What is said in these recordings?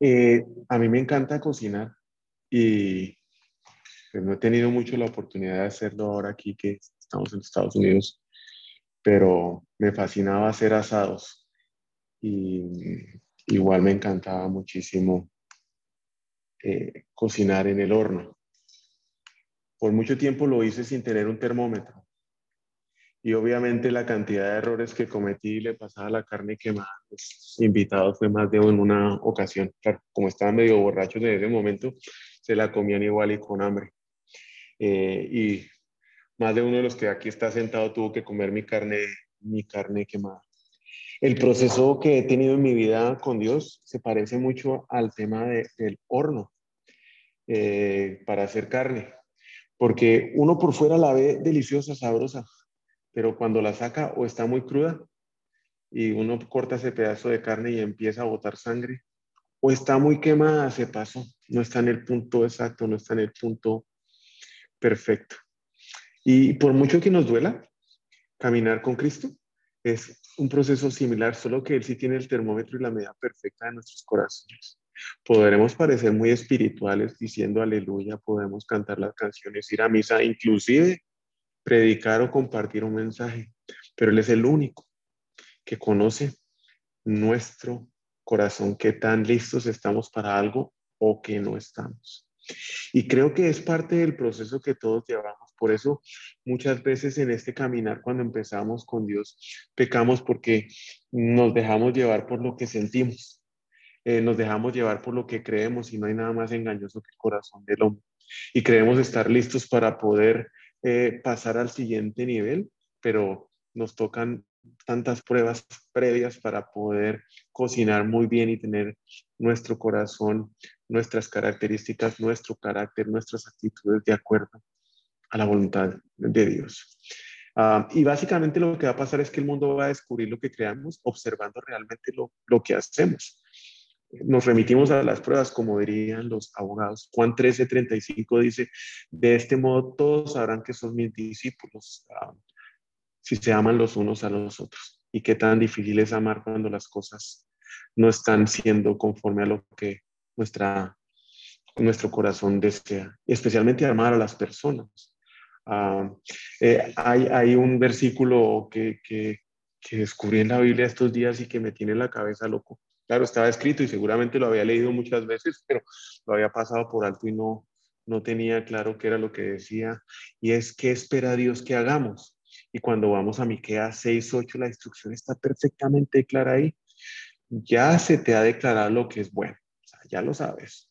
Eh, a mí me encanta cocinar y pues, no he tenido mucho la oportunidad de hacerlo ahora aquí que estamos en Estados Unidos, pero me fascinaba hacer asados y igual me encantaba muchísimo eh, cocinar en el horno. Por mucho tiempo lo hice sin tener un termómetro. Y obviamente la cantidad de errores que cometí y le pasaba la carne quemada, pues, invitado fue más de una ocasión. como estaba medio borracho desde ese momento, se la comían igual y con hambre. Eh, y más de uno de los que aquí está sentado tuvo que comer mi carne, mi carne quemada. El proceso que he tenido en mi vida con Dios se parece mucho al tema del horno eh, para hacer carne porque uno por fuera la ve deliciosa, sabrosa, pero cuando la saca o está muy cruda y uno corta ese pedazo de carne y empieza a botar sangre, o está muy quemada, se pasó, no está en el punto exacto, no está en el punto perfecto. Y por mucho que nos duela, caminar con Cristo es un proceso similar, solo que Él sí tiene el termómetro y la medida perfecta de nuestros corazones. Podremos parecer muy espirituales diciendo aleluya, podemos cantar las canciones, ir a misa, inclusive predicar o compartir un mensaje, pero Él es el único que conoce nuestro corazón, qué tan listos estamos para algo o que no estamos. Y creo que es parte del proceso que todos llevamos. Por eso muchas veces en este caminar, cuando empezamos con Dios, pecamos porque nos dejamos llevar por lo que sentimos. Eh, nos dejamos llevar por lo que creemos y no hay nada más engañoso que el corazón del hombre. Y creemos estar listos para poder eh, pasar al siguiente nivel, pero nos tocan tantas pruebas previas para poder cocinar muy bien y tener nuestro corazón, nuestras características, nuestro carácter, nuestras actitudes de acuerdo a la voluntad de Dios. Ah, y básicamente lo que va a pasar es que el mundo va a descubrir lo que creamos observando realmente lo, lo que hacemos nos remitimos a las pruebas, como dirían los abogados. Juan 13, 35 dice, de este modo todos sabrán que son mis discípulos, ah, si se aman los unos a los otros. Y qué tan difícil es amar cuando las cosas no están siendo conforme a lo que nuestra, nuestro corazón desea, especialmente amar a las personas. Ah, eh, hay, hay, un versículo que, que, que descubrí en la Biblia estos días y que me tiene la cabeza loco Claro, estaba escrito y seguramente lo había leído muchas veces, pero lo había pasado por alto y no, no tenía claro qué era lo que decía. Y es, ¿qué espera Dios que hagamos? Y cuando vamos a Miqueas 6, 8, la instrucción está perfectamente clara ahí. Ya se te ha declarado lo que es bueno, ya lo sabes.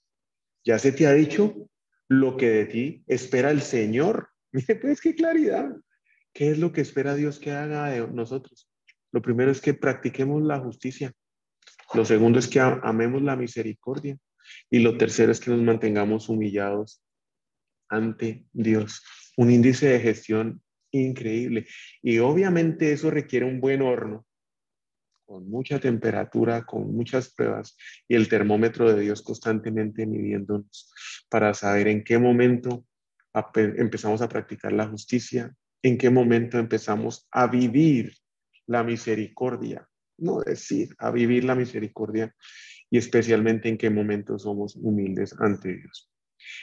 Ya se te ha dicho lo que de ti espera el Señor. Mire, pues qué claridad. ¿Qué es lo que espera Dios que haga de nosotros? Lo primero es que practiquemos la justicia. Lo segundo es que amemos la misericordia. Y lo tercero es que nos mantengamos humillados ante Dios. Un índice de gestión increíble. Y obviamente eso requiere un buen horno, con mucha temperatura, con muchas pruebas y el termómetro de Dios constantemente midiéndonos para saber en qué momento empezamos a practicar la justicia, en qué momento empezamos a vivir la misericordia no decir, a vivir la misericordia y especialmente en qué momentos somos humildes ante Dios.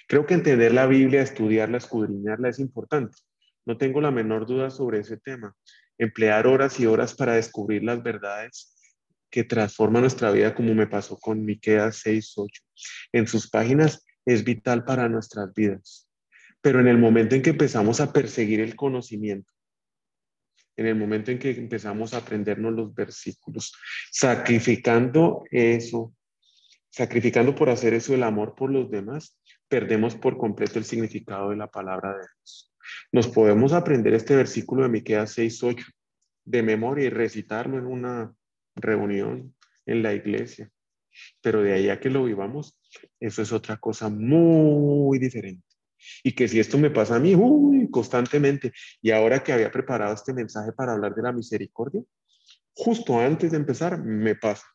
Creo que entender la Biblia, estudiarla, escudriñarla es importante. No tengo la menor duda sobre ese tema. Emplear horas y horas para descubrir las verdades que transforman nuestra vida, como me pasó con Miqueas 6:8. En sus páginas es vital para nuestras vidas. Pero en el momento en que empezamos a perseguir el conocimiento, en el momento en que empezamos a aprendernos los versículos, sacrificando eso, sacrificando por hacer eso el amor por los demás, perdemos por completo el significado de la palabra de Dios. Nos podemos aprender este versículo de Miqueas 6:8 de memoria y recitarlo en una reunión en la iglesia, pero de ahí a que lo vivamos, eso es otra cosa muy diferente. Y que si esto me pasa a mí, uy, constantemente, y ahora que había preparado este mensaje para hablar de la misericordia, justo antes de empezar, me pasa.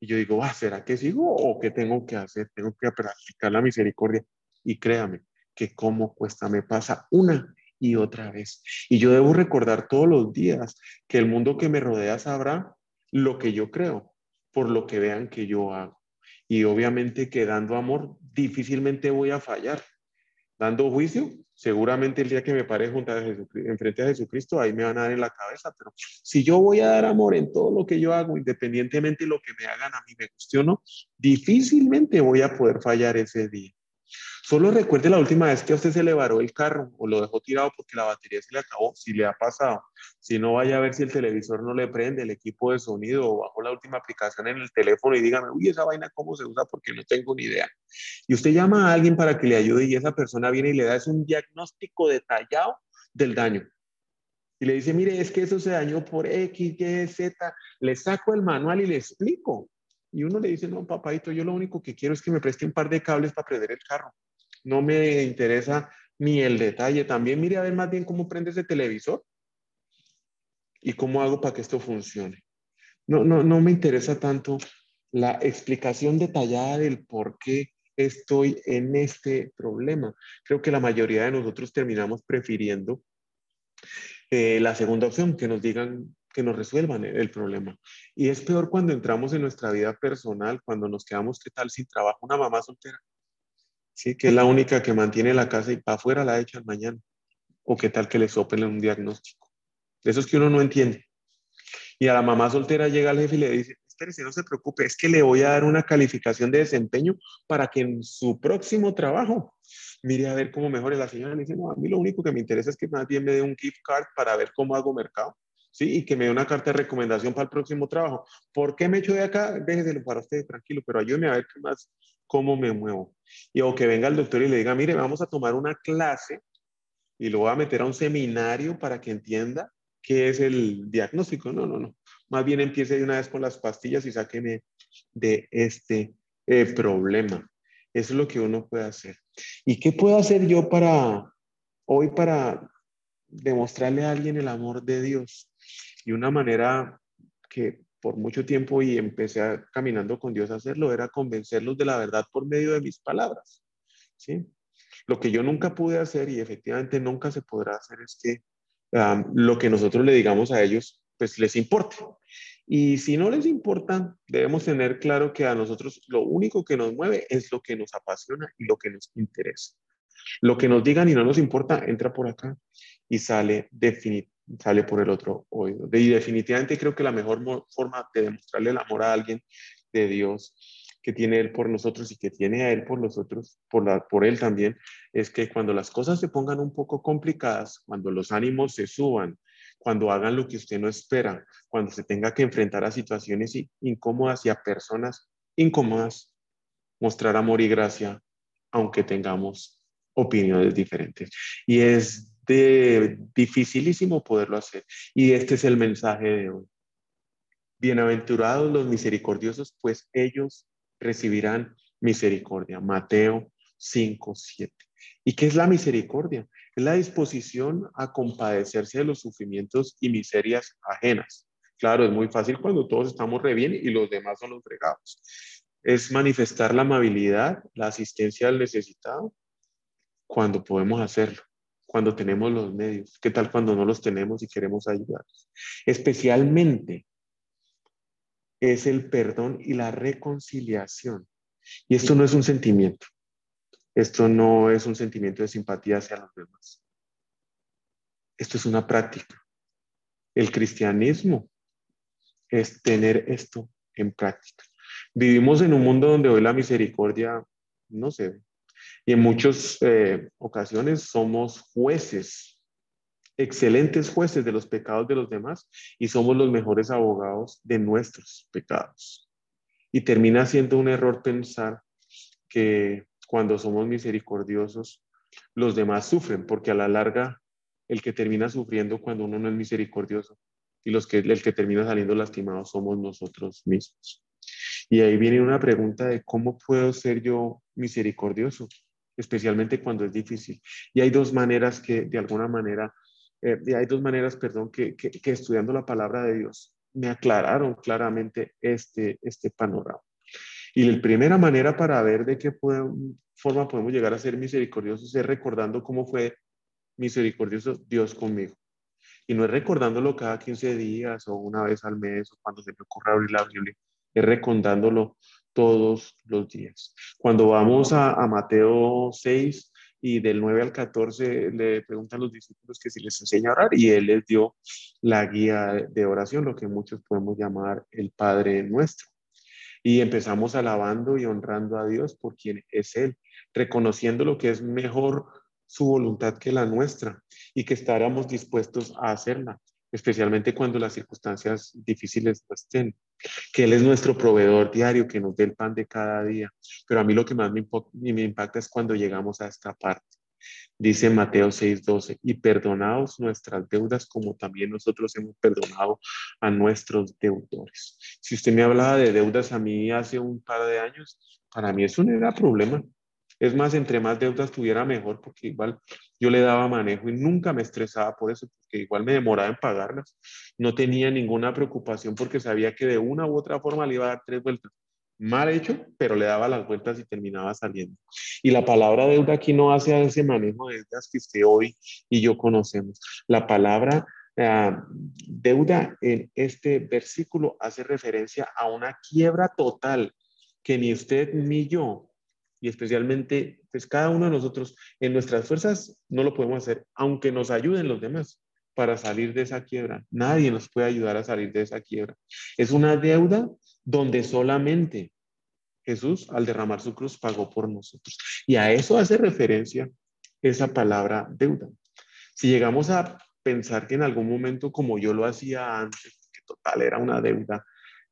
Y yo digo, ah, ¿será que sigo o qué tengo que hacer? Tengo que practicar la misericordia. Y créame que como cuesta, me pasa una y otra vez. Y yo debo recordar todos los días que el mundo que me rodea sabrá lo que yo creo por lo que vean que yo hago. Y obviamente que dando amor difícilmente voy a fallar. Dando juicio, seguramente el día que me pare junto a enfrente a Jesucristo, ahí me van a dar en la cabeza. Pero si yo voy a dar amor en todo lo que yo hago, independientemente de lo que me hagan a mí, me guste o no, difícilmente voy a poder fallar ese día. Solo recuerde la última vez que a usted se le varó el carro o lo dejó tirado porque la batería se le acabó, si le ha pasado. Si no, vaya a ver si el televisor no le prende, el equipo de sonido o bajo la última aplicación en el teléfono y dígame, uy, esa vaina cómo se usa porque no tengo ni idea. Y usted llama a alguien para que le ayude y esa persona viene y le da es un diagnóstico detallado del daño. Y le dice, mire, es que eso se dañó por X, Y, Z. Le saco el manual y le explico. Y uno le dice, no, papadito, yo lo único que quiero es que me preste un par de cables para prender el carro no me interesa ni el detalle. También mire a ver más bien cómo prende ese televisor y cómo hago para que esto funcione. No, no, no me interesa tanto la explicación detallada del por qué estoy en este problema. Creo que la mayoría de nosotros terminamos prefiriendo eh, la segunda opción, que nos digan, que nos resuelvan el problema. Y es peor cuando entramos en nuestra vida personal, cuando nos quedamos, ¿qué tal sin trabajo? Una mamá soltera ¿sí? que es la única que mantiene la casa y para afuera la echan mañana. O qué tal que le soplen un diagnóstico. Eso es que uno no entiende. Y a la mamá soltera llega el jefe y le dice, espérese, no se preocupe, es que le voy a dar una calificación de desempeño para que en su próximo trabajo mire a ver cómo mejore. La señora le dice, no, a mí lo único que me interesa es que más bien me dé un gift card para ver cómo hago mercado. ¿sí? Y que me dé una carta de recomendación para el próximo trabajo. ¿Por qué me echo de acá? Déjeselo para usted, tranquilo, pero ayúdeme a ver qué más, cómo me muevo. Y o que venga el doctor y le diga, mire, vamos a tomar una clase y lo voy a meter a un seminario para que entienda qué es el diagnóstico. No, no, no. Más bien empiece de una vez con las pastillas y sáqueme de este eh, problema. Eso es lo que uno puede hacer. ¿Y qué puedo hacer yo para hoy para demostrarle a alguien el amor de Dios? Y una manera que por mucho tiempo y empecé caminando con Dios a hacerlo, era convencerlos de la verdad por medio de mis palabras. ¿sí? Lo que yo nunca pude hacer y efectivamente nunca se podrá hacer es que lo que nosotros le digamos a ellos, pues les importe. Y si no les importa, debemos tener claro que a nosotros lo único que nos mueve es lo que nos apasiona y lo que nos interesa. Lo que nos digan y no nos importa, entra por acá y sale definitivamente sale por el otro oído. Y definitivamente creo que la mejor forma de demostrarle el amor a alguien de Dios que tiene Él por nosotros y que tiene a Él por nosotros, por, la, por Él también, es que cuando las cosas se pongan un poco complicadas, cuando los ánimos se suban, cuando hagan lo que usted no espera, cuando se tenga que enfrentar a situaciones incómodas y a personas incómodas, mostrar amor y gracia, aunque tengamos opiniones diferentes. Y es dificilísimo poderlo hacer. Y este es el mensaje de hoy. Bienaventurados los misericordiosos, pues ellos recibirán misericordia. Mateo 5, 7. ¿Y qué es la misericordia? Es la disposición a compadecerse de los sufrimientos y miserias ajenas. Claro, es muy fácil cuando todos estamos re bien y los demás son los fregados. Es manifestar la amabilidad, la asistencia al necesitado cuando podemos hacerlo cuando tenemos los medios? ¿Qué tal cuando no los tenemos y queremos ayudar? Especialmente es el perdón y la reconciliación. Y esto no es un sentimiento. Esto no es un sentimiento de simpatía hacia los demás. Esto es una práctica. El cristianismo es tener esto en práctica. Vivimos en un mundo donde hoy la misericordia no se ve. Y en muchas eh, ocasiones somos jueces, excelentes jueces de los pecados de los demás y somos los mejores abogados de nuestros pecados. Y termina siendo un error pensar que cuando somos misericordiosos, los demás sufren, porque a la larga el que termina sufriendo cuando uno no es misericordioso y los que, el que termina saliendo lastimado somos nosotros mismos. Y ahí viene una pregunta de cómo puedo ser yo misericordioso, especialmente cuando es difícil. Y hay dos maneras que, de alguna manera, eh, hay dos maneras, perdón, que, que, estudiando la palabra de Dios me aclararon claramente este, este panorama. Y la primera manera para ver de qué forma podemos llegar a ser misericordiosos es recordando cómo fue misericordioso Dios conmigo. Y no es recordándolo cada 15 días o una vez al mes o cuando se me ocurra abrir la Biblia, es recordándolo todos los días. Cuando vamos a, Mateo 6, y del 9 al 14 le preguntan los discípulos que si les enseña a orar y él les dio la guía de oración, lo que muchos podemos llamar el Padre nuestro. Y empezamos alabando y honrando a Dios por quien es Él, reconociendo lo que es mejor su voluntad que la nuestra y que estaremos dispuestos a hacerla, especialmente cuando las circunstancias difíciles no estén. Que Él es nuestro proveedor diario, que nos dé el pan de cada día. Pero a mí lo que más me, me impacta es cuando llegamos a esta parte. Dice Mateo 6:12, y perdonaos nuestras deudas como también nosotros hemos perdonado a nuestros deudores. Si usted me hablaba de deudas a mí hace un par de años, para mí eso no era problema. Es más, entre más deudas tuviera mejor, porque igual yo le daba manejo y nunca me estresaba por eso, porque igual me demoraba en pagarlas. No tenía ninguna preocupación porque sabía que de una u otra forma le iba a dar tres vueltas. Mal hecho, pero le daba las vueltas y terminaba saliendo. Y la palabra deuda aquí no hace ese manejo de deudas que usted hoy y yo conocemos. La palabra ah, deuda en este versículo hace referencia a una quiebra total que ni usted ni yo y especialmente, pues cada uno de nosotros en nuestras fuerzas no lo podemos hacer, aunque nos ayuden los demás para salir de esa quiebra. Nadie nos puede ayudar a salir de esa quiebra. Es una deuda donde solamente Jesús, al derramar su cruz, pagó por nosotros. Y a eso hace referencia esa palabra deuda. Si llegamos a pensar que en algún momento, como yo lo hacía antes, que total era una deuda,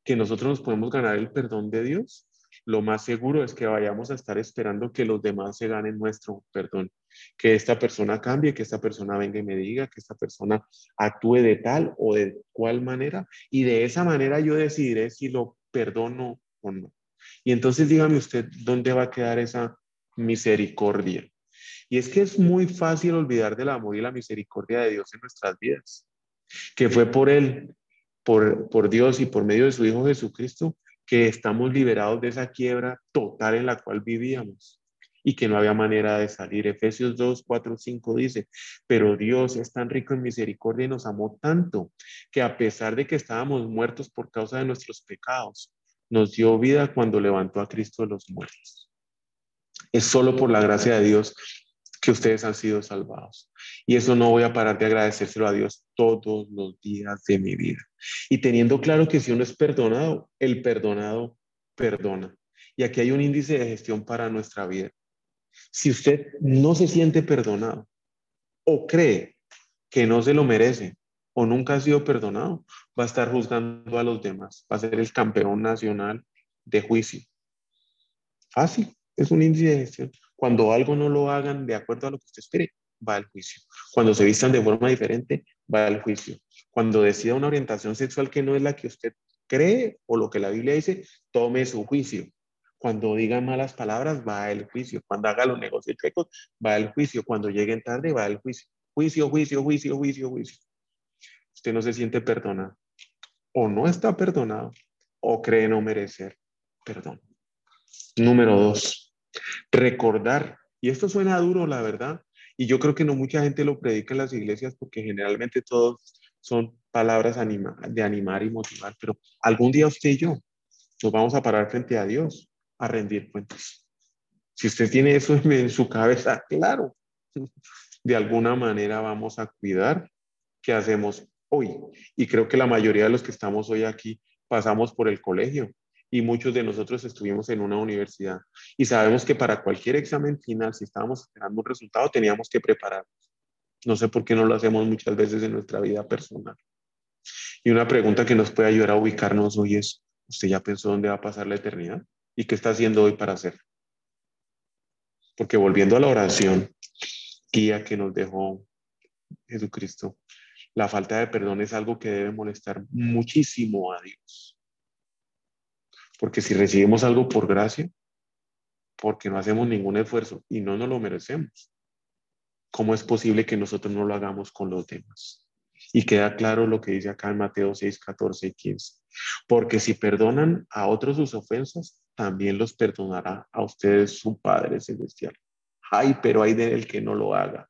que nosotros nos podemos ganar el perdón de Dios, lo más seguro es que vayamos a estar esperando que los demás se ganen nuestro perdón, que esta persona cambie, que esta persona venga y me diga, que esta persona actúe de tal o de cual manera, y de esa manera yo decidiré si lo perdono o no. Y entonces dígame usted, ¿dónde va a quedar esa misericordia? Y es que es muy fácil olvidar del amor y la misericordia de Dios en nuestras vidas, que fue por Él, por, por Dios y por medio de su Hijo Jesucristo, que estamos liberados de esa quiebra total en la cual vivíamos y que no había manera de salir. Efesios 2, 4, 5 dice, pero Dios es tan rico en misericordia y nos amó tanto que a pesar de que estábamos muertos por causa de nuestros pecados, nos dio vida cuando levantó a Cristo de los muertos. Es solo por la gracia de Dios que ustedes han sido salvados. Y eso no voy a parar de agradecérselo a Dios todos los días de mi vida. Y teniendo claro que si uno es perdonado, el perdonado perdona. Y aquí hay un índice de gestión para nuestra vida. Si usted no se siente perdonado o cree que no se lo merece o nunca ha sido perdonado, va a estar juzgando a los demás, va a ser el campeón nacional de juicio. Fácil, es un índice de gestión. Cuando algo no lo hagan de acuerdo a lo que usted espere, va al juicio. Cuando se vistan de forma diferente, va al juicio. Cuando decida una orientación sexual que no es la que usted cree o lo que la Biblia dice, tome su juicio. Cuando diga malas palabras, va al juicio. Cuando haga los negocios chuecos, va al juicio. Cuando lleguen tarde, va al juicio. Juicio, juicio, juicio, juicio, juicio. Usted no se siente perdonado. O no está perdonado o cree no merecer perdón. Número dos, Recordar, y esto suena duro, la verdad, y yo creo que no mucha gente lo predica en las iglesias porque generalmente todos son palabras de animar y motivar, pero algún día usted y yo nos vamos a parar frente a Dios a rendir cuentas. Si usted tiene eso en su cabeza, claro, de alguna manera vamos a cuidar qué hacemos hoy. Y creo que la mayoría de los que estamos hoy aquí pasamos por el colegio, y muchos de nosotros estuvimos en una universidad y sabemos que para cualquier examen final, si estábamos esperando un resultado, teníamos que prepararnos. No sé por qué no lo hacemos muchas veces en nuestra vida personal. Y una pregunta que nos puede ayudar a ubicarnos hoy es, ¿usted ya pensó dónde va a pasar la eternidad? ¿Y qué está haciendo hoy para hacer? Porque volviendo a la oración, guía que nos dejó Jesucristo, la falta de perdón es algo que debe molestar muchísimo a Dios. Porque si recibimos algo por gracia, porque no hacemos ningún esfuerzo y no nos lo merecemos, ¿cómo es posible que nosotros no lo hagamos con los demás? Y queda claro lo que dice acá en Mateo 6, 14 y 15. Porque si perdonan a otros sus ofensas, también los perdonará a ustedes su Padre Celestial. Ay, pero hay de él que no lo haga.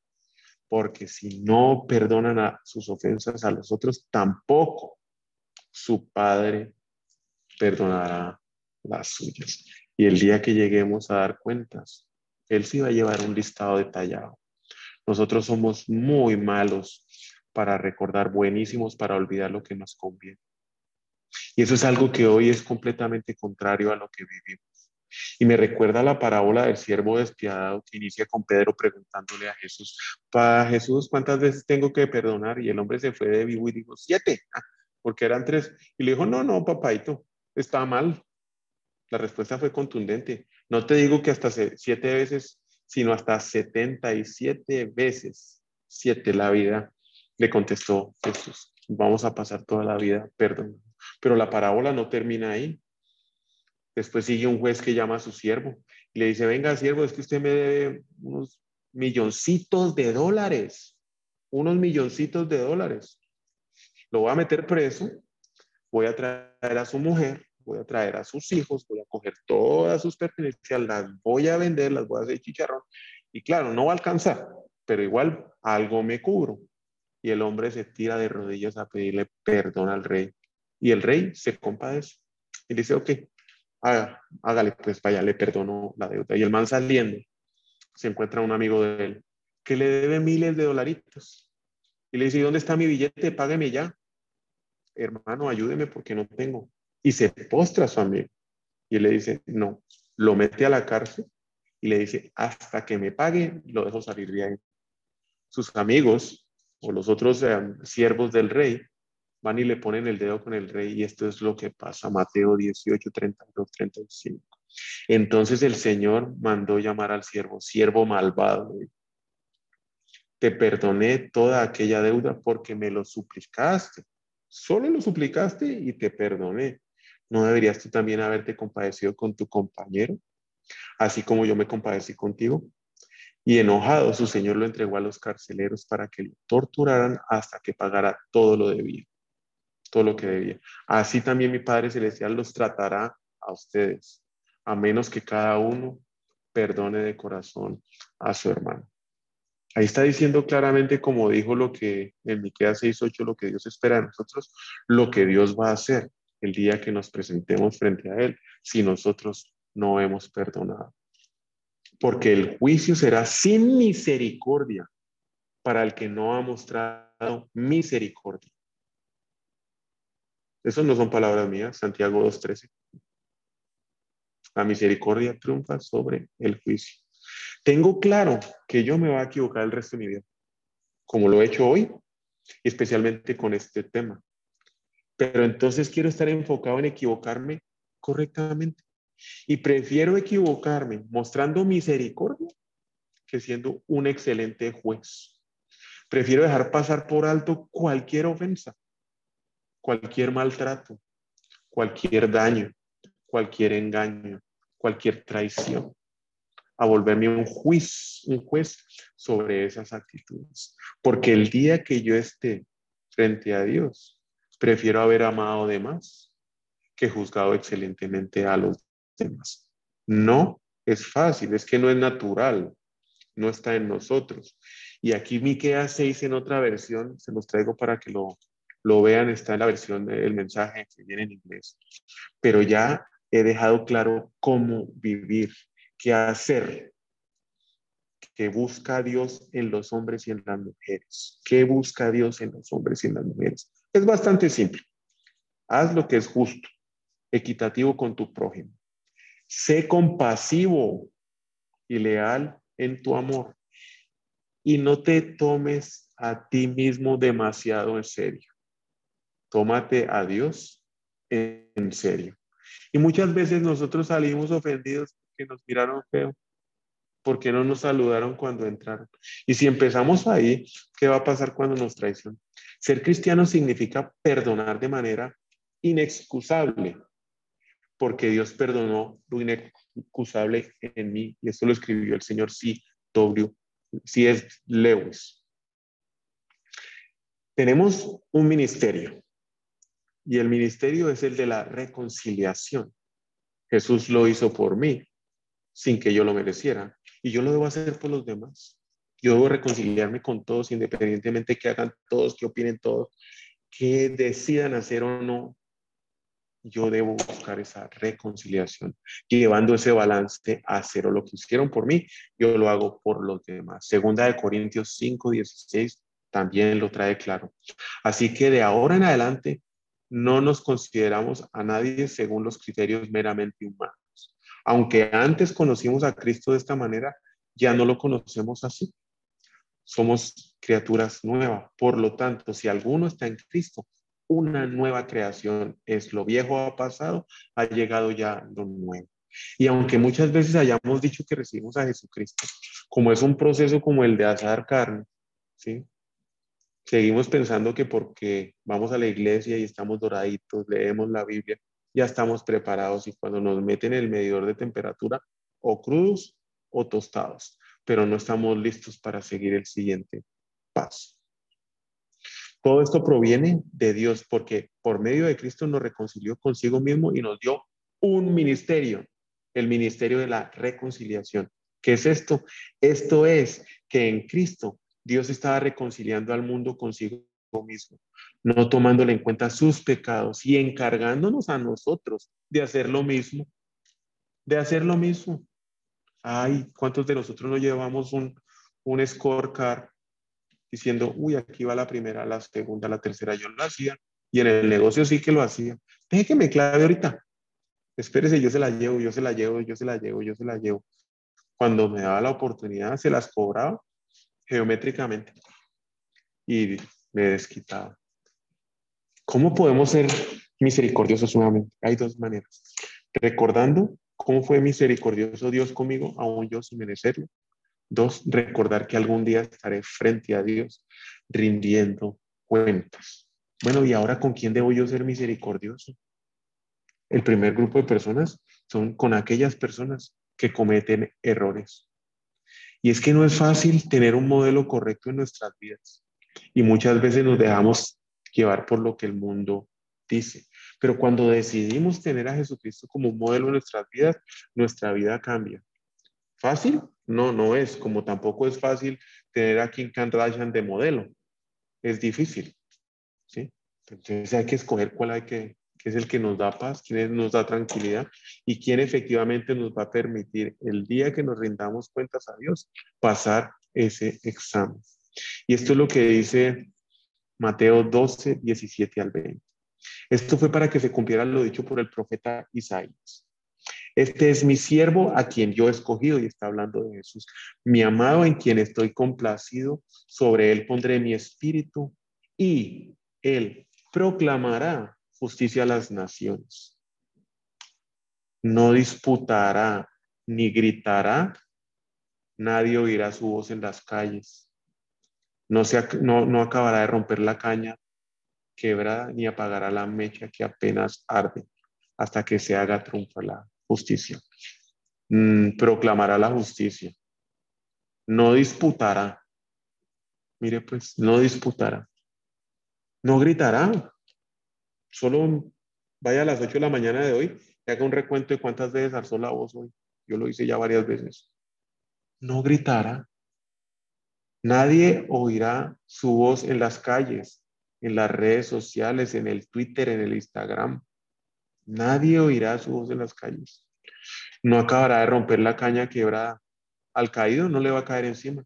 Porque si no perdonan a sus ofensas a los otros, tampoco su Padre perdonará las suyas. Y el día que lleguemos a dar cuentas, Él sí va a llevar un listado detallado. Nosotros somos muy malos para recordar, buenísimos para olvidar lo que nos conviene. Y eso es algo que hoy es completamente contrario a lo que vivimos. Y me recuerda la parábola del siervo despiadado que inicia con Pedro preguntándole a Jesús, para Jesús, ¿cuántas veces tengo que perdonar? Y el hombre se fue de vivo y dijo, siete, ah, porque eran tres. Y le dijo, no, no, papaito, está mal. La respuesta fue contundente. No te digo que hasta siete veces, sino hasta setenta y siete veces, siete la vida, le contestó Jesús. Vamos a pasar toda la vida perdonando. Pero la parábola no termina ahí. Después sigue un juez que llama a su siervo y le dice, venga, siervo, es que usted me debe unos milloncitos de dólares, unos milloncitos de dólares. Lo voy a meter preso, voy a traer a su mujer, voy a traer a sus hijos, voy a coger todas sus pertenencias, las voy a vender, las voy a hacer chicharrón. Y claro, no va a alcanzar, pero igual algo me cubro. Y el hombre se tira de rodillas a pedirle perdón al rey. Y el rey se compadece y dice, ok, hágale pues vaya, le perdonó la deuda. Y el man saliendo, se encuentra un amigo de él que le debe miles de dolaritos. Y le dice, ¿dónde está mi billete? Págueme ya. Hermano, ayúdeme porque no tengo. Y se postra a su amigo. Y le dice, no, lo mete a la cárcel y le dice, hasta que me pague, lo dejo salir bien. Sus amigos o los otros eh, siervos del rey van y le ponen el dedo con el rey y esto es lo que pasa, Mateo 18, 32, 35. Entonces el Señor mandó llamar al siervo, siervo malvado. Te perdoné toda aquella deuda porque me lo suplicaste. Solo lo suplicaste y te perdoné. ¿No deberías tú también haberte compadecido con tu compañero? Así como yo me compadecí contigo. Y enojado, su señor lo entregó a los carceleros para que lo torturaran hasta que pagara todo lo debía todo lo que debía. Así también mi Padre Celestial los tratará a ustedes, a menos que cada uno perdone de corazón a su hermano. Ahí está diciendo claramente, como dijo lo que en Miqueas 6:8, lo que Dios espera de nosotros, lo que Dios va a hacer el día que nos presentemos frente a Él, si nosotros no hemos perdonado. Porque el juicio será sin misericordia para el que no ha mostrado misericordia. Eso no son palabras mías, Santiago 2.13. La misericordia triunfa sobre el juicio. Tengo claro que yo me voy a equivocar el resto de mi vida, como lo he hecho hoy, especialmente con este tema. Pero entonces quiero estar enfocado en equivocarme correctamente. Y prefiero equivocarme mostrando misericordia que siendo un excelente juez. Prefiero dejar pasar por alto cualquier ofensa cualquier maltrato, cualquier daño, cualquier engaño, cualquier traición, a volverme un juez, un juez sobre esas actitudes. Porque el día que yo esté frente a Dios, prefiero haber amado de más que juzgado excelentemente a los demás. No es fácil, es que no es natural, no está en nosotros. Y aquí Miqueas 6 en otra versión, se los traigo para que lo lo vean, está en la versión del mensaje que viene en inglés. Pero ya he dejado claro cómo vivir, qué hacer, que busca Dios en los hombres y en las mujeres. ¿Qué busca Dios en los hombres y en las mujeres? Es bastante simple. Haz lo que es justo, equitativo con tu prójimo. Sé compasivo y leal en tu amor. Y no te tomes a ti mismo demasiado en serio tómate a Dios en serio. Y muchas veces nosotros salimos ofendidos porque nos miraron feo, porque no nos saludaron cuando entraron. Y si empezamos ahí, ¿qué va a pasar cuando nos traicionan? Ser cristiano significa perdonar de manera inexcusable, porque Dios perdonó lo inexcusable en mí, y esto lo escribió el señor C. W. C. es Lewis. Tenemos un ministerio, y el ministerio es el de la reconciliación. Jesús lo hizo por mí sin que yo lo mereciera. Y yo lo debo hacer por los demás. Yo debo reconciliarme con todos, independientemente que hagan todos, que opinen todos, que decidan hacer o no. yo debo buscar esa reconciliación, llevando ese balance a cero. Lo que hicieron por mí, yo lo hago por los demás. Segunda de Corintios 5, 16 también lo trae claro. Así que de ahora en adelante no nos consideramos a nadie según los criterios meramente humanos. Aunque antes conocimos a Cristo de esta manera, ya no lo conocemos así. Somos criaturas nuevas. Por lo tanto, si alguno está en Cristo, una nueva creación es. Lo viejo ha pasado, ha llegado ya lo nuevo. Y aunque muchas veces hayamos dicho que recibimos a Jesucristo, como es un proceso como el de asar carne, ¿sí? Seguimos pensando que porque vamos a la iglesia y estamos doraditos, leemos la Biblia, ya estamos preparados y cuando nos meten el medidor de temperatura, o crudos o tostados, pero no estamos listos para seguir el siguiente paso. Todo esto proviene de Dios porque por medio de Cristo nos reconcilió consigo mismo y nos dio un ministerio, el ministerio de la reconciliación. ¿Qué es esto? Esto es que en Cristo Dios estaba reconciliando al mundo consigo mismo, no tomándole en cuenta sus pecados y encargándonos a nosotros de hacer lo mismo, de hacer lo mismo. Ay, ¿cuántos de nosotros no llevamos un, un scorecard diciendo, uy, aquí va la primera, la segunda, la tercera, yo lo hacía, y en el negocio sí que lo hacía. Deje que me clave ahorita. Espérese, yo se la llevo, yo se la llevo, yo se la llevo, yo se la llevo. Cuando me daba la oportunidad, se las cobraba geométricamente y me desquitaba. ¿Cómo podemos ser misericordiosos nuevamente? Hay dos maneras. Recordando cómo fue misericordioso Dios conmigo, aún yo sin merecerlo. Dos, recordar que algún día estaré frente a Dios rindiendo cuentas. Bueno, ¿y ahora con quién debo yo ser misericordioso? El primer grupo de personas son con aquellas personas que cometen errores. Y es que no es fácil tener un modelo correcto en nuestras vidas. Y muchas veces nos dejamos llevar por lo que el mundo dice. Pero cuando decidimos tener a Jesucristo como modelo en nuestras vidas, nuestra vida cambia. ¿Fácil? No, no es. Como tampoco es fácil tener a Kim Kardashian de modelo. Es difícil. ¿sí? Entonces hay que escoger cuál hay que, que es el que nos da paz, quién nos da tranquilidad y quién efectivamente nos va a permitir el día que nos rindamos cuentas a Dios pasar ese examen. Y esto es lo que dice Mateo 12, 17 al 20. Esto fue para que se cumpliera lo dicho por el profeta Isaías. Este es mi siervo a quien yo he escogido y está hablando de Jesús. Mi amado en quien estoy complacido, sobre él pondré mi espíritu y él proclamará justicia a las naciones. No disputará ni gritará, nadie oirá su voz en las calles. No, se, no, no acabará de romper la caña quebrada ni apagará la mecha que apenas arde hasta que se haga triunfo la justicia. Mm, proclamará la justicia. No disputará. Mire, pues, no disputará. No gritará. Solo vaya a las 8 de la mañana de hoy y haga un recuento de cuántas veces alzó la voz hoy. Yo lo hice ya varias veces. No gritará. Nadie oirá su voz en las calles, en las redes sociales, en el Twitter, en el Instagram. Nadie oirá su voz en las calles. No acabará de romper la caña quebrada. Al caído no le va a caer encima.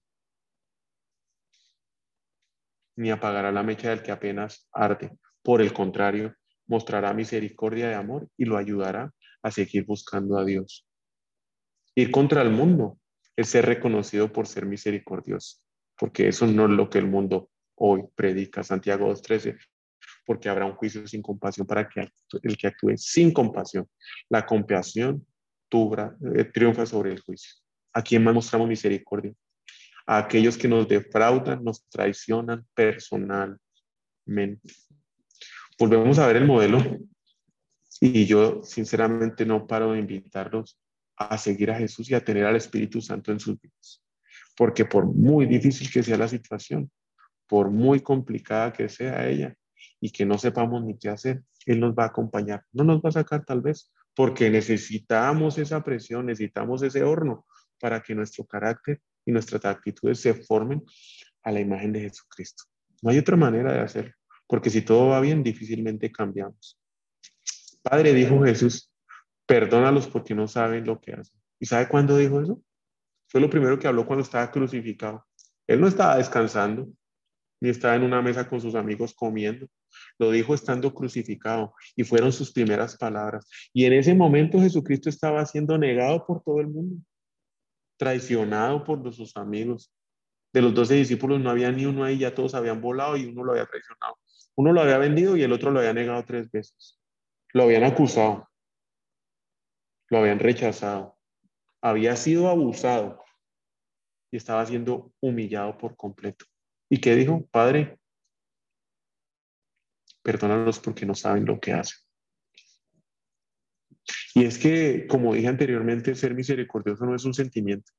Ni apagará la mecha del que apenas arde. Por el contrario, mostrará misericordia de amor y lo ayudará a seguir buscando a Dios. Ir contra el mundo es ser reconocido por ser misericordioso, porque eso no es lo que el mundo hoy predica. Santiago 2.13 porque habrá un juicio sin compasión para que el que actúe sin compasión. La compasión eh, triunfa sobre el juicio. ¿A quién más mostramos misericordia? A aquellos que nos defraudan, nos traicionan personalmente. Volvemos a ver el modelo y yo sinceramente no paro de invitarlos a seguir a Jesús y a tener al Espíritu Santo en sus vidas. Porque por muy difícil que sea la situación, por muy complicada que sea ella, y que no sepamos ni qué hacer, Él nos va a acompañar. No nos va a sacar tal vez, porque necesitamos esa presión, necesitamos ese horno para que nuestro carácter y nuestras actitudes se formen a la imagen de Jesucristo. No hay otra manera de hacerlo, porque si todo va bien, difícilmente cambiamos. Padre, dijo Jesús, perdónalos porque no saben lo que hacen. ¿Y sabe cuándo dijo eso? Fue lo primero que habló cuando estaba crucificado. Él no estaba descansando, ni estaba en una mesa con sus amigos comiendo. Lo dijo estando crucificado y fueron sus primeras palabras. Y en ese momento Jesucristo estaba siendo negado por todo el mundo, traicionado por sus amigos. De los doce discípulos no había ni uno ahí, ya todos habían volado y uno lo había traicionado. Uno lo había vendido y el otro lo había negado tres veces. Lo habían acusado, lo habían rechazado, había sido abusado y estaba siendo humillado por completo. ¿Y qué dijo? Padre, perdónalos porque no saben lo que hacen. Y es que, como dije anteriormente, ser misericordioso no es un sentimiento.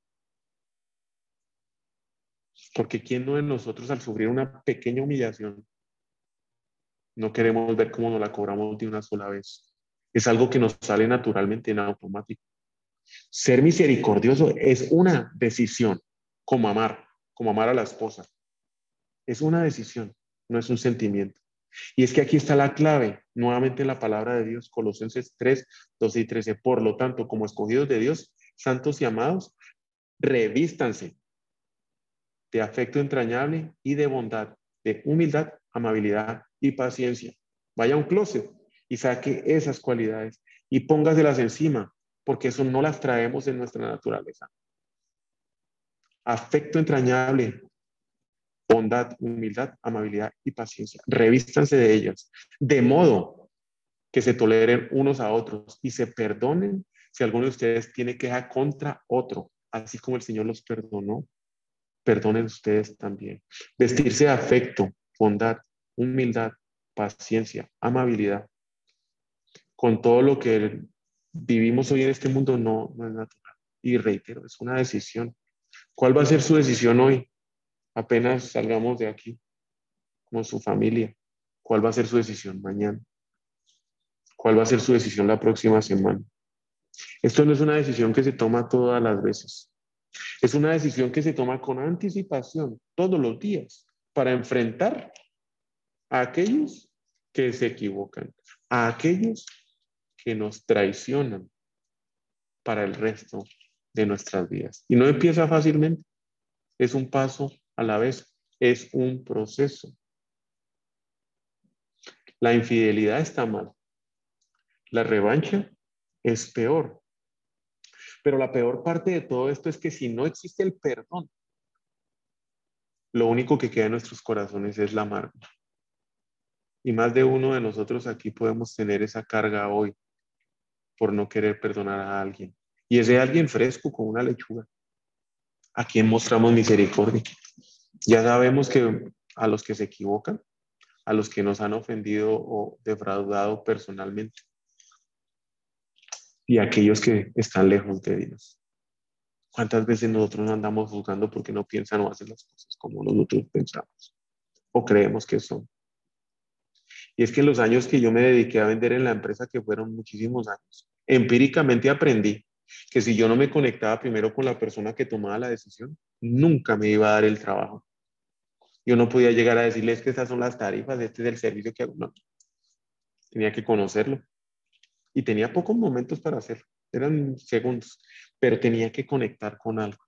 Porque ¿quién no de nosotros al sufrir una pequeña humillación no queremos ver cómo nos la cobramos de una sola vez? Es algo que nos sale naturalmente en automático. Ser misericordioso es una decisión, como amar, como amar a la esposa. Es una decisión, no es un sentimiento. Y es que aquí está la clave, nuevamente la palabra de Dios, Colosenses 3, 12 y 13. Por lo tanto, como escogidos de Dios, santos y amados, revístanse de afecto entrañable y de bondad, de humildad, amabilidad y paciencia. Vaya a un closet y saque esas cualidades y póngaselas encima, porque eso no las traemos en nuestra naturaleza. Afecto entrañable, bondad, humildad, amabilidad y paciencia. Revístanse de ellas, de modo que se toleren unos a otros y se perdonen si alguno de ustedes tiene queja contra otro, así como el Señor los perdonó, perdonen ustedes también. Vestirse de afecto, bondad, humildad, paciencia, amabilidad. Con todo lo que vivimos hoy en este mundo no, no es natural. Y reitero, es una decisión. ¿Cuál va a ser su decisión hoy? apenas salgamos de aquí con su familia. ¿Cuál va a ser su decisión mañana? ¿Cuál va a ser su decisión la próxima semana? Esto no es una decisión que se toma todas las veces. Es una decisión que se toma con anticipación todos los días para enfrentar a aquellos que se equivocan, a aquellos que nos traicionan para el resto de nuestras vidas. Y no empieza fácilmente, es un paso a la vez es un proceso. La infidelidad está mal. La revancha es peor. Pero la peor parte de todo esto es que si no existe el perdón, lo único que queda en nuestros corazones es la amargo. Y más de uno de nosotros aquí podemos tener esa carga hoy por no querer perdonar a alguien. Y ese alguien fresco con una lechuga. ¿A quién mostramos misericordia? Ya sabemos que a los que se equivocan, a los que nos han ofendido o defraudado personalmente y a aquellos que están lejos de Dios. ¿Cuántas veces nosotros andamos juzgando porque no piensan o hacen las cosas como nosotros pensamos o creemos que son? Y es que en los años que yo me dediqué a vender en la empresa, que fueron muchísimos años, empíricamente aprendí que si yo no me conectaba primero con la persona que tomaba la decisión, nunca me iba a dar el trabajo. Yo no podía llegar a decirles que estas son las tarifas, este es el servicio que hago. No. Tenía que conocerlo. Y tenía pocos momentos para hacerlo. Eran segundos. Pero tenía que conectar con algo.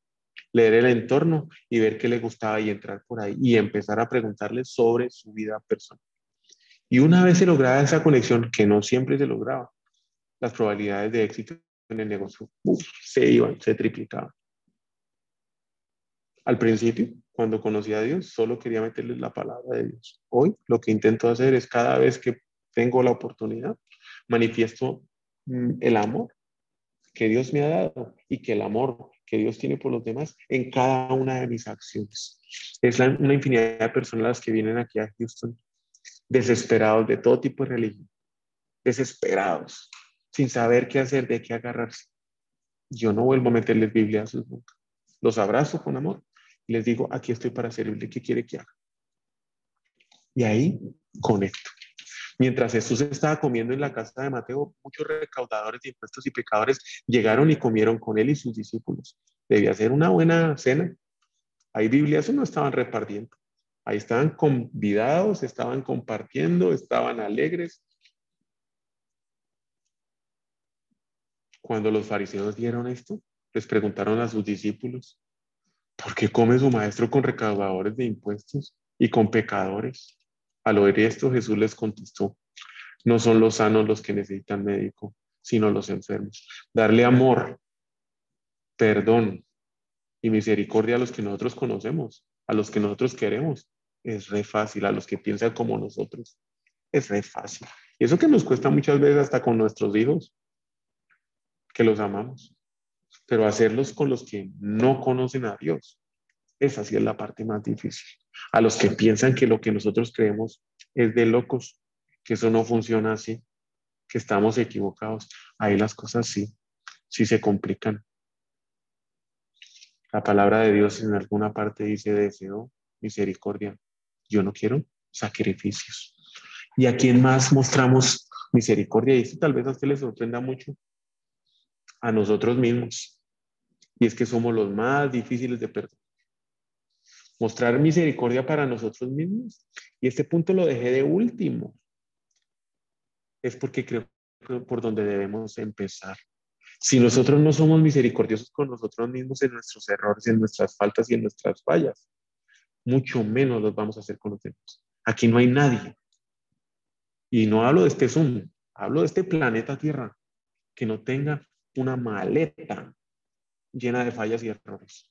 Leer el entorno y ver qué le gustaba y entrar por ahí y empezar a preguntarle sobre su vida personal. Y una vez se lograba esa conexión, que no siempre se lograba, las probabilidades de éxito en el negocio se iban, se triplicaban. Al principio, cuando conocí a Dios, solo quería meterles la palabra de Dios. Hoy lo que intento hacer es cada vez que tengo la oportunidad, manifiesto mm, el amor que Dios me ha dado y que el amor que Dios tiene por los demás en cada una de mis acciones. Es una infinidad de personas que vienen aquí a Houston desesperados de todo tipo de religión, desesperados, sin saber qué hacer, de qué agarrarse. Yo no vuelvo a meterles Biblia a sus bocas. Los abrazo con amor y les digo, aquí estoy para servirle, ¿qué quiere que haga? Y ahí conecto. Mientras Jesús estaba comiendo en la casa de Mateo, muchos recaudadores de impuestos y pecadores llegaron y comieron con él y sus discípulos. Debía ser una buena cena. Ahí Biblias no estaban repartiendo. Ahí estaban convidados, estaban compartiendo, estaban alegres. Cuando los fariseos dieron esto, les preguntaron a sus discípulos, ¿por qué come su maestro con recaudadores de impuestos y con pecadores? Al oír esto, Jesús les contestó, no son los sanos los que necesitan médico, sino los enfermos. Darle amor, perdón y misericordia a los que nosotros conocemos, a los que nosotros queremos, es re fácil, a los que piensan como nosotros, es re fácil. Y eso que nos cuesta muchas veces hasta con nuestros hijos, que los amamos, pero hacerlos con los que no conocen a Dios, esa sí es la parte más difícil. A los que piensan que lo que nosotros creemos es de locos, que eso no funciona así, que estamos equivocados. Ahí las cosas sí, sí se complican. La palabra de Dios en alguna parte dice deseo misericordia. Yo no quiero sacrificios. ¿Y a quién más mostramos misericordia? Y esto tal vez a usted le sorprenda mucho. A nosotros mismos. Y es que somos los más difíciles de perdonar. Mostrar misericordia para nosotros mismos. Y este punto lo dejé de último. Es porque creo que por donde debemos empezar. Si nosotros no somos misericordiosos con nosotros mismos en nuestros errores, en nuestras faltas y en nuestras fallas, mucho menos los vamos a hacer con los demás. Aquí no hay nadie. Y no hablo de este Zoom, hablo de este planeta Tierra que no tenga una maleta llena de fallas y errores.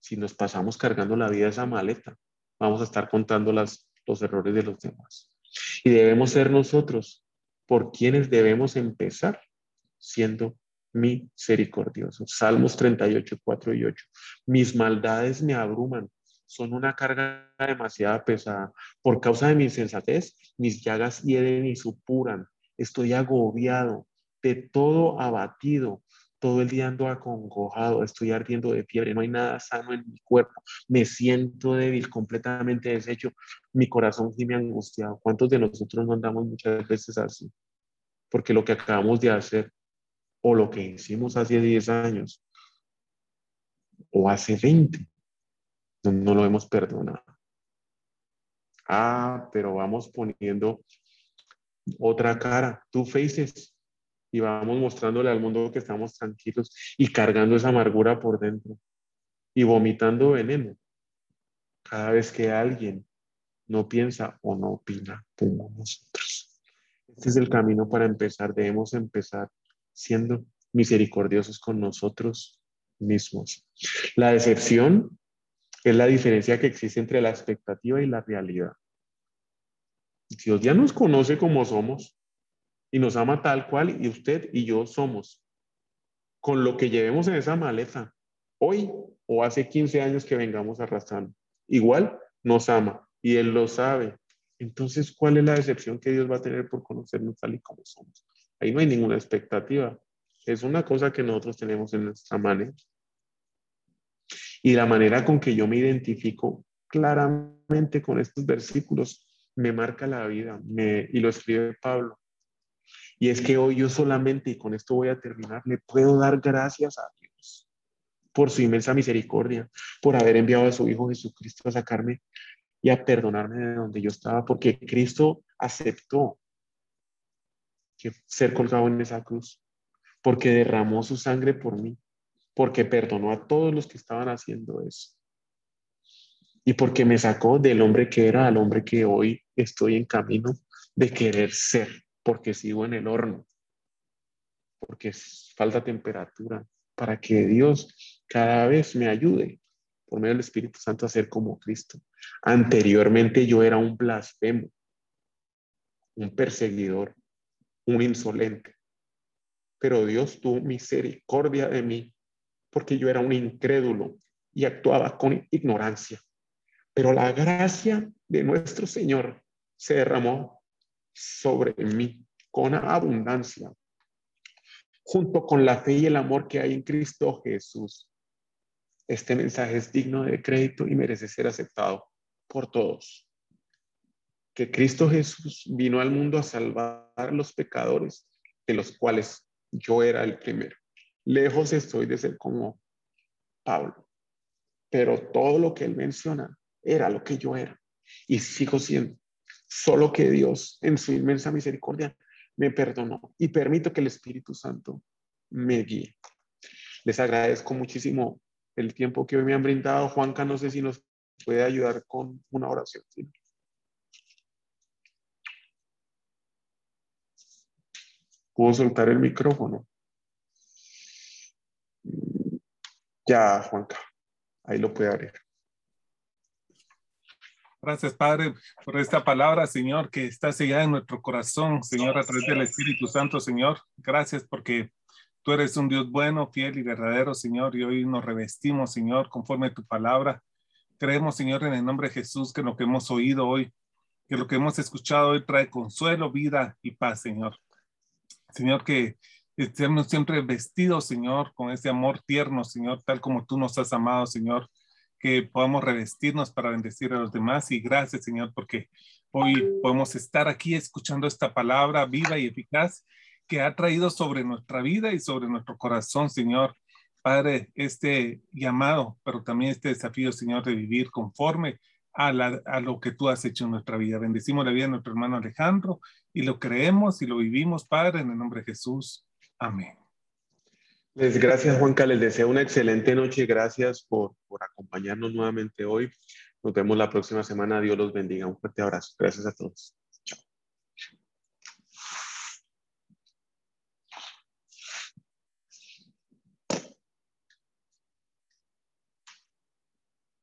Si nos pasamos cargando la vida esa maleta, vamos a estar contando las, los errores de los demás. Y debemos ser nosotros por quienes debemos empezar siendo misericordiosos. Salmos 38, 4 y 8. Mis maldades me abruman, son una carga demasiado pesada. Por causa de mi insensatez, mis llagas hieden y supuran. Estoy agobiado, de todo abatido. Todo el día ando acongojado, estoy ardiendo de fiebre, no hay nada sano en mi cuerpo, me siento débil, completamente deshecho, mi corazón gime angustiado. ¿Cuántos de nosotros no andamos muchas veces así? Porque lo que acabamos de hacer o lo que hicimos hace 10 años o hace 20, no, lo hemos perdonado. Ah, pero vamos poniendo otra cara, two faces, y vamos mostrándole al mundo que estamos tranquilos y cargando esa amargura por dentro y vomitando veneno cada vez que alguien no piensa o no opina como nosotros. Este es el camino para empezar. Debemos empezar siendo misericordiosos con nosotros mismos. La decepción es la diferencia que existe entre la expectativa y la realidad. Dios ya nos conoce como somos y nos ama tal cual y usted y yo somos. Con lo que llevemos en esa maleta, hoy o hace 15 años que vengamos arrastrando, igual nos ama y Él lo sabe. Entonces, ¿cuál es la decepción que Dios va a tener por conocernos tal y como somos? Ahí no hay ninguna expectativa. Es una cosa que nosotros tenemos en nuestra manera. Y la manera con que yo me identifico claramente con estos versículos me marca la vida y lo escribe Pablo. Y es que hoy yo solamente, y con esto voy a terminar, le puedo dar gracias a Dios por su inmensa misericordia, por haber enviado a su Hijo Jesucristo a sacarme y a perdonarme de donde yo estaba, porque Cristo aceptó que ser colgado en esa cruz, porque derramó su sangre por mí, porque perdonó a todos los que estaban haciendo eso. Y porque me sacó del hombre que era al hombre que hoy estoy en camino de querer ser, porque sigo en el horno, porque falta temperatura, para que Dios cada vez me ayude por medio del Espíritu Santo a ser como Cristo. Anteriormente yo era un blasfemo, un perseguidor, un insolente, pero Dios tuvo misericordia de mí porque yo era un incrédulo y actuaba con ignorancia. Pero la gracia de nuestro Señor se derramó sobre mí con abundancia, junto con la fe y el amor que hay en Cristo Jesús. Este mensaje es digno de crédito y merece ser aceptado por todos. Que Cristo Jesús vino al mundo a salvar los pecadores, de los cuales yo era el primero. Lejos estoy de ser como Pablo, pero todo lo que él menciona era lo que yo era y sigo siendo. Solo que Dios, en su inmensa misericordia, me perdonó y permito que el Espíritu Santo me guíe. Les agradezco muchísimo el tiempo que hoy me han brindado. Juanca, no sé si nos puede ayudar con una oración. ¿Puedo soltar el micrófono? Ya, Juanca, ahí lo puede abrir. Gracias, Padre, por esta palabra, Señor, que está sellada en nuestro corazón, Señor, a través del Espíritu Santo, Señor. Gracias porque tú eres un Dios bueno, fiel y verdadero, Señor, y hoy nos revestimos, Señor, conforme a tu palabra. Creemos, Señor, en el nombre de Jesús, que lo que hemos oído hoy, que lo que hemos escuchado hoy trae consuelo, vida y paz, Señor. Señor, que estemos siempre vestidos, Señor, con ese amor tierno, Señor, tal como tú nos has amado, Señor que podamos revestirnos para bendecir a los demás. Y gracias, Señor, porque hoy podemos estar aquí escuchando esta palabra viva y eficaz que ha traído sobre nuestra vida y sobre nuestro corazón, Señor. Padre, este llamado, pero también este desafío, Señor, de vivir conforme a, lo que tú has hecho en nuestra vida. Bendecimos la vida de nuestro hermano Alejandro y lo creemos y lo vivimos, Padre, en el nombre de Jesús. Amén. Les gracias, Juanca. Les deseo una excelente noche. Gracias por, por acompañarnos nuevamente hoy. Nos vemos la próxima semana. Dios los bendiga. Un fuerte abrazo. Gracias a todos.